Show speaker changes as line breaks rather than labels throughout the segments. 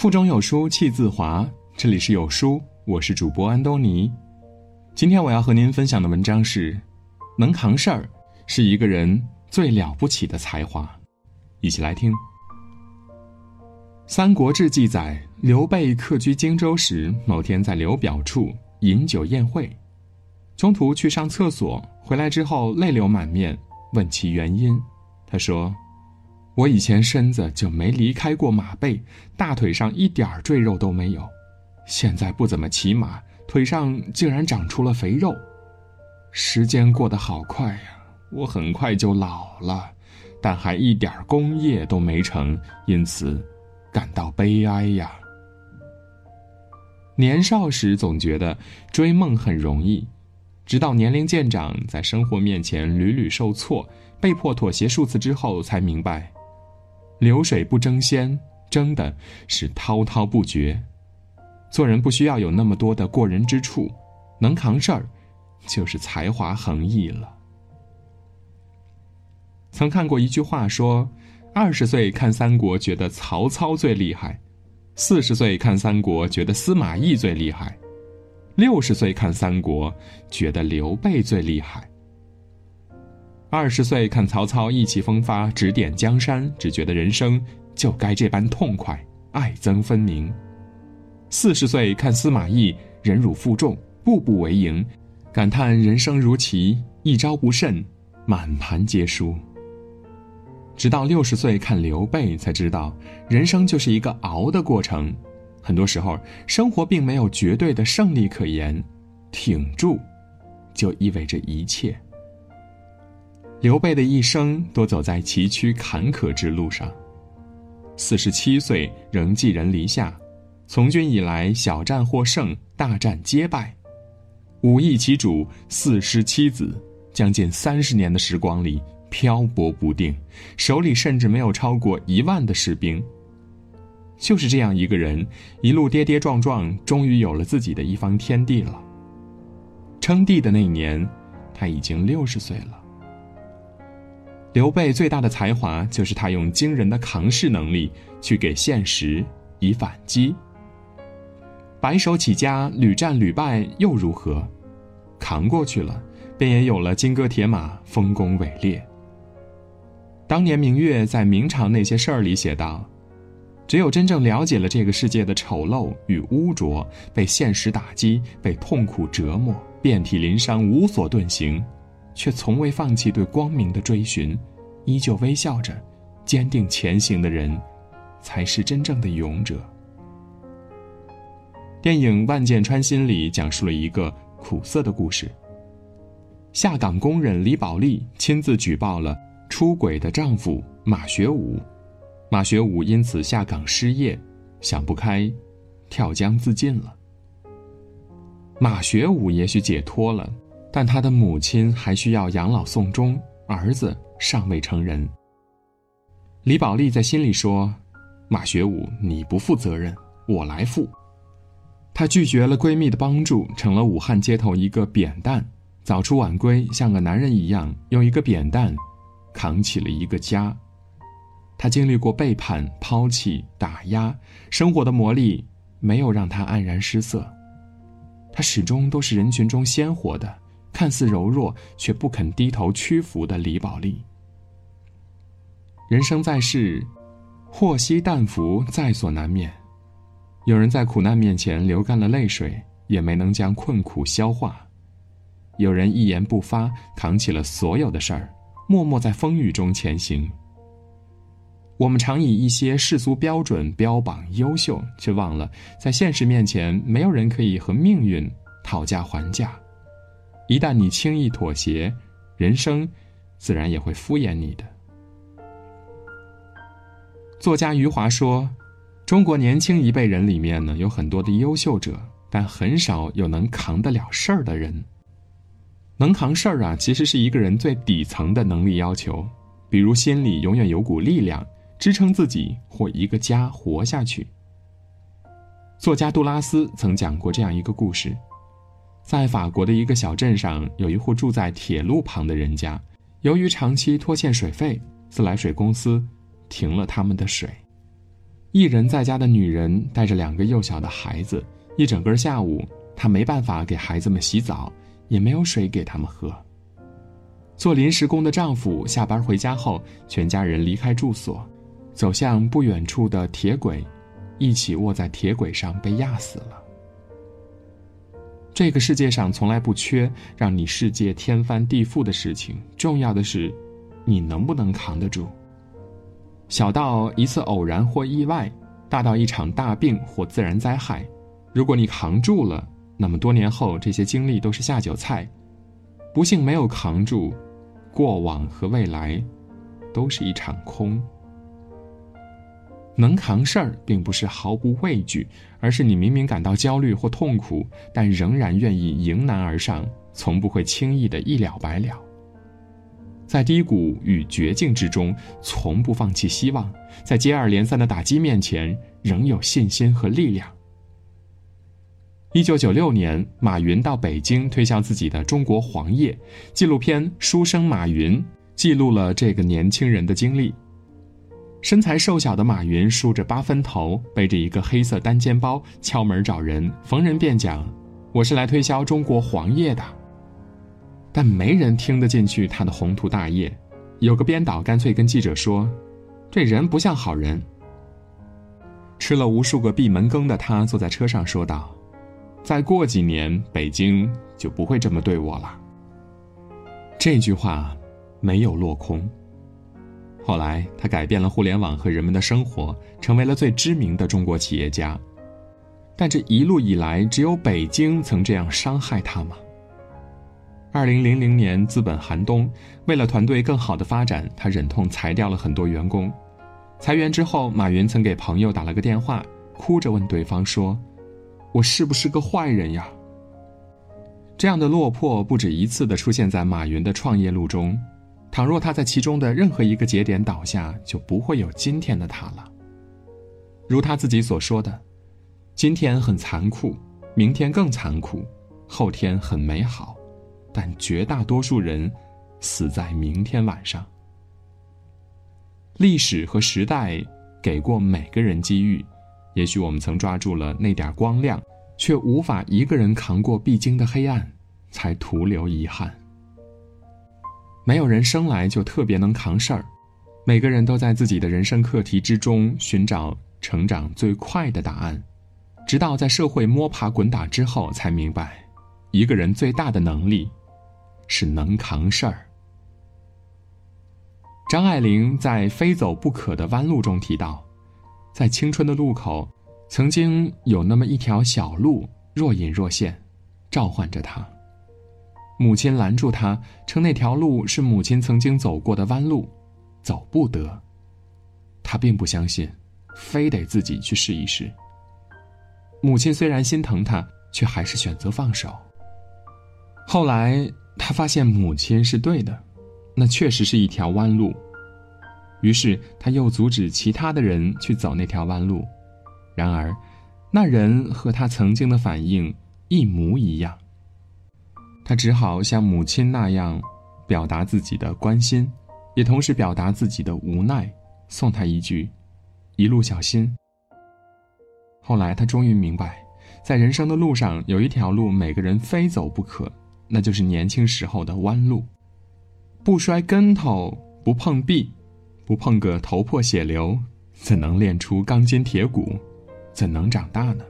腹中有书气自华。这里是有书，我是主播安东尼。今天我要和您分享的文章是：能扛事儿是一个人最了不起的才华。一起来听。《三国志》记载，刘备客居荆州时，某天在刘表处饮酒宴会，中途去上厕所，回来之后泪流满面，问其原因。他说。我以前身子就没离开过马背，大腿上一点赘肉都没有。现在不怎么骑马，腿上竟然长出了肥肉。时间过得好快呀，我很快就老了，但还一点功业都没成，因此感到悲哀呀。年少时总觉得追梦很容易，直到年龄渐长，在生活面前屡屡受挫，被迫妥协数次之后，才明白。流水不争先，争的是滔滔不绝。做人不需要有那么多的过人之处，能扛事儿，就是才华横溢了。曾看过一句话说：二十岁看三国觉得曹操最厉害，四十岁看三国觉得司马懿最厉害，六十岁看三国觉得刘备最厉害。二十岁看曹操意气风发，指点江山，只觉得人生就该这般痛快，爱憎分明；四十岁看司马懿忍辱负重，步步为营，感叹人生如棋，一招不慎，满盘皆输。直到六十岁看刘备，才知道人生就是一个熬的过程，很多时候生活并没有绝对的胜利可言，挺住，就意味着一切。刘备的一生都走在崎岖坎坷之路上。四十七岁仍寄人篱下，从军以来小战获胜，大战皆败。五义其主，四失妻子，将近三十年的时光里漂泊不定，手里甚至没有超过一万的士兵。就是这样一个人，一路跌跌撞撞，终于有了自己的一方天地了。称帝的那年，他已经六十岁了。刘备最大的才华就是他用惊人的扛事能力去给现实以反击。白手起家屡战屡败又如何？扛过去了，便也有了金戈铁马、丰功伟业。当年明月在《明朝那些事儿》里写道：“只有真正了解了这个世界的丑陋与污浊，被现实打击，被痛苦折磨，遍体鳞伤，无所遁形。”却从未放弃对光明的追寻，依旧微笑着，坚定前行的人，才是真正的勇者。电影《万箭穿心》里讲述了一个苦涩的故事。下岗工人李宝莉亲自举报了出轨的丈夫马学武，马学武因此下岗失业，想不开，跳江自尽了。马学武也许解脱了。但他的母亲还需要养老送终，儿子尚未成人。李宝莉在心里说：“马学武，你不负责任，我来负。”她拒绝了闺蜜的帮助，成了武汉街头一个扁担，早出晚归，像个男人一样，用一个扁担扛起了一个家。她经历过背叛、抛弃、打压，生活的磨砺没有让她黯然失色。她始终都是人群中鲜活的。看似柔弱却不肯低头屈服的李宝莉。人生在世，祸兮旦福，在所难免。有人在苦难面前流干了泪水，也没能将困苦消化；有人一言不发，扛起了所有的事儿，默默在风雨中前行。我们常以一些世俗标准标榜优秀，却忘了在现实面前，没有人可以和命运讨价还价。一旦你轻易妥协，人生自然也会敷衍你的。作家余华说：“中国年轻一辈人里面呢，有很多的优秀者，但很少有能扛得了事儿的人。能扛事儿啊，其实是一个人最底层的能力要求，比如心里永远有股力量，支撑自己或一个家活下去。”作家杜拉斯曾讲过这样一个故事。在法国的一个小镇上，有一户住在铁路旁的人家，由于长期拖欠水费，自来水公司停了他们的水。一人在家的女人带着两个幼小的孩子，一整个下午，她没办法给孩子们洗澡，也没有水给他们喝。做临时工的丈夫下班回家后，全家人离开住所，走向不远处的铁轨，一起卧在铁轨上被压死了。这个世界上从来不缺让你世界天翻地覆的事情，重要的是，你能不能扛得住。小到一次偶然或意外，大到一场大病或自然灾害，如果你扛住了，那么多年后这些经历都是下酒菜；不幸没有扛住，过往和未来都是一场空。能扛事儿，并不是毫不畏惧，而是你明明感到焦虑或痛苦，但仍然愿意迎难而上，从不会轻易的一了百了。在低谷与绝境之中，从不放弃希望；在接二连三的打击面前，仍有信心和力量。一九九六年，马云到北京推销自己的中国黄页纪录片《书生马云》，记录了这个年轻人的经历。身材瘦小的马云梳着八分头，背着一个黑色单肩包，敲门找人，逢人便讲：“我是来推销中国黄页的。”但没人听得进去他的宏图大业，有个编导干脆跟记者说：“这人不像好人。”吃了无数个闭门羹的他坐在车上说道：“再过几年，北京就不会这么对我了。”这句话没有落空。后来他改变了互联网和人们的生活，成为了最知名的中国企业家。但这一路以来，只有北京曾这样伤害他吗？二零零零年，资本寒冬，为了团队更好的发展，他忍痛裁掉了很多员工。裁员之后，马云曾给朋友打了个电话，哭着问对方说：“我是不是个坏人呀？”这样的落魄不止一次的出现在马云的创业路中。倘若他在其中的任何一个节点倒下，就不会有今天的他了。如他自己所说的：“今天很残酷，明天更残酷，后天很美好。”但绝大多数人死在明天晚上。历史和时代给过每个人机遇，也许我们曾抓住了那点光亮，却无法一个人扛过必经的黑暗，才徒留遗憾。没有人生来就特别能扛事儿，每个人都在自己的人生课题之中寻找成长最快的答案，直到在社会摸爬滚打之后，才明白，一个人最大的能力。是能扛事儿。张爱玲在《非走不可的弯路》中提到，在青春的路口，曾经有那么一条小路，若隐若现，召唤着她。母亲拦住他，称那条路是母亲曾经走过的弯路，走不得。他并不相信，非得自己去试一试。母亲虽然心疼他，却还是选择放手。后来。他发现母亲是对的，那确实是一条弯路。于是他又阻止其他的人去走那条弯路，然而，那人和他曾经的反应一模一样。他只好像母亲那样，表达自己的关心，也同时表达自己的无奈，送他一句：“一路小心。”后来他终于明白，在人生的路上，有一条路每个人非走不可。那就是年轻时候的弯路，不摔跟头，不碰壁，不碰个头破血流，怎能练出钢筋铁骨？怎能长大呢？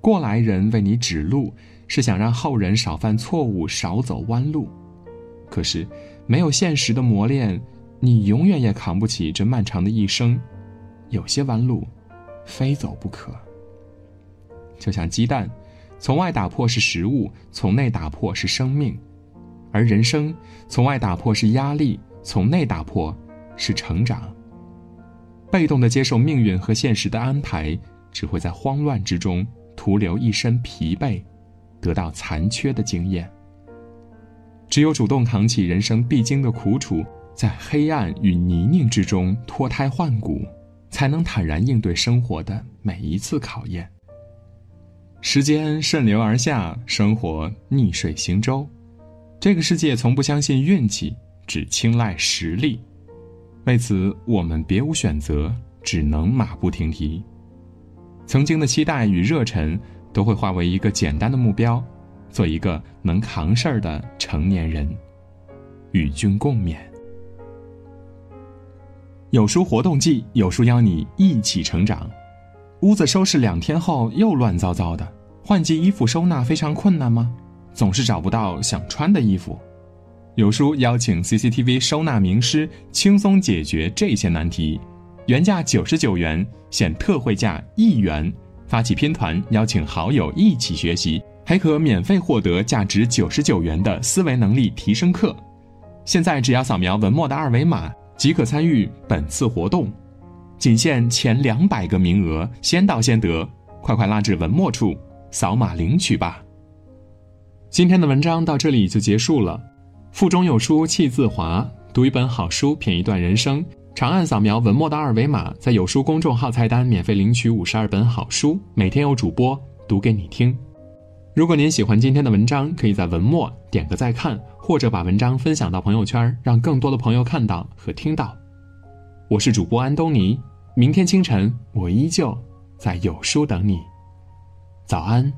过来人为你指路，是想让后人少犯错误，少走弯路。可是，没有现实的磨练，你永远也扛不起这漫长的一生。有些弯路，非走不可。就像鸡蛋。从外打破是食物，从内打破是生命，而人生从外打破是压力，从内打破是成长。被动的接受命运和现实的安排，只会在慌乱之中徒留一身疲惫，得到残缺的经验。只有主动扛起人生必经的苦楚，在黑暗与泥泞之中脱胎换骨，才能坦然应对生活的每一次考验。时间顺流而下，生活逆水行舟。这个世界从不相信运气，只青睐实力。为此，我们别无选择，只能马不停蹄。曾经的期待与热忱，都会化为一个简单的目标，做一个能扛事儿的成年人。与君共勉。有书活动季，有书邀你一起成长。屋子收拾两天后又乱糟糟的，换季衣服收纳非常困难吗？总是找不到想穿的衣服。有书邀请 CCTV 收纳名师轻松解决这些难题，原价九十九元，现特惠价一元。发起拼团，邀请好友一起学习，还可免费获得价值九十九元的思维能力提升课。现在只要扫描文末的二维码即可参与本次活动，仅限前两百个名额，先到先得，快快拉至文末处扫码领取吧。今天的文章到这里就结束了。腹中有书气自华，读一本好书，品一段人生。长按扫描文末的二维码，在有书公众号菜单免费领取五十二本好书，每天有主播读给你听。如果您喜欢今天的文章，可以在文末点个再看，或者把文章分享到朋友圈，让更多的朋友看到和听到。我是主播安东尼，明天清晨我依旧在有书等你。早安。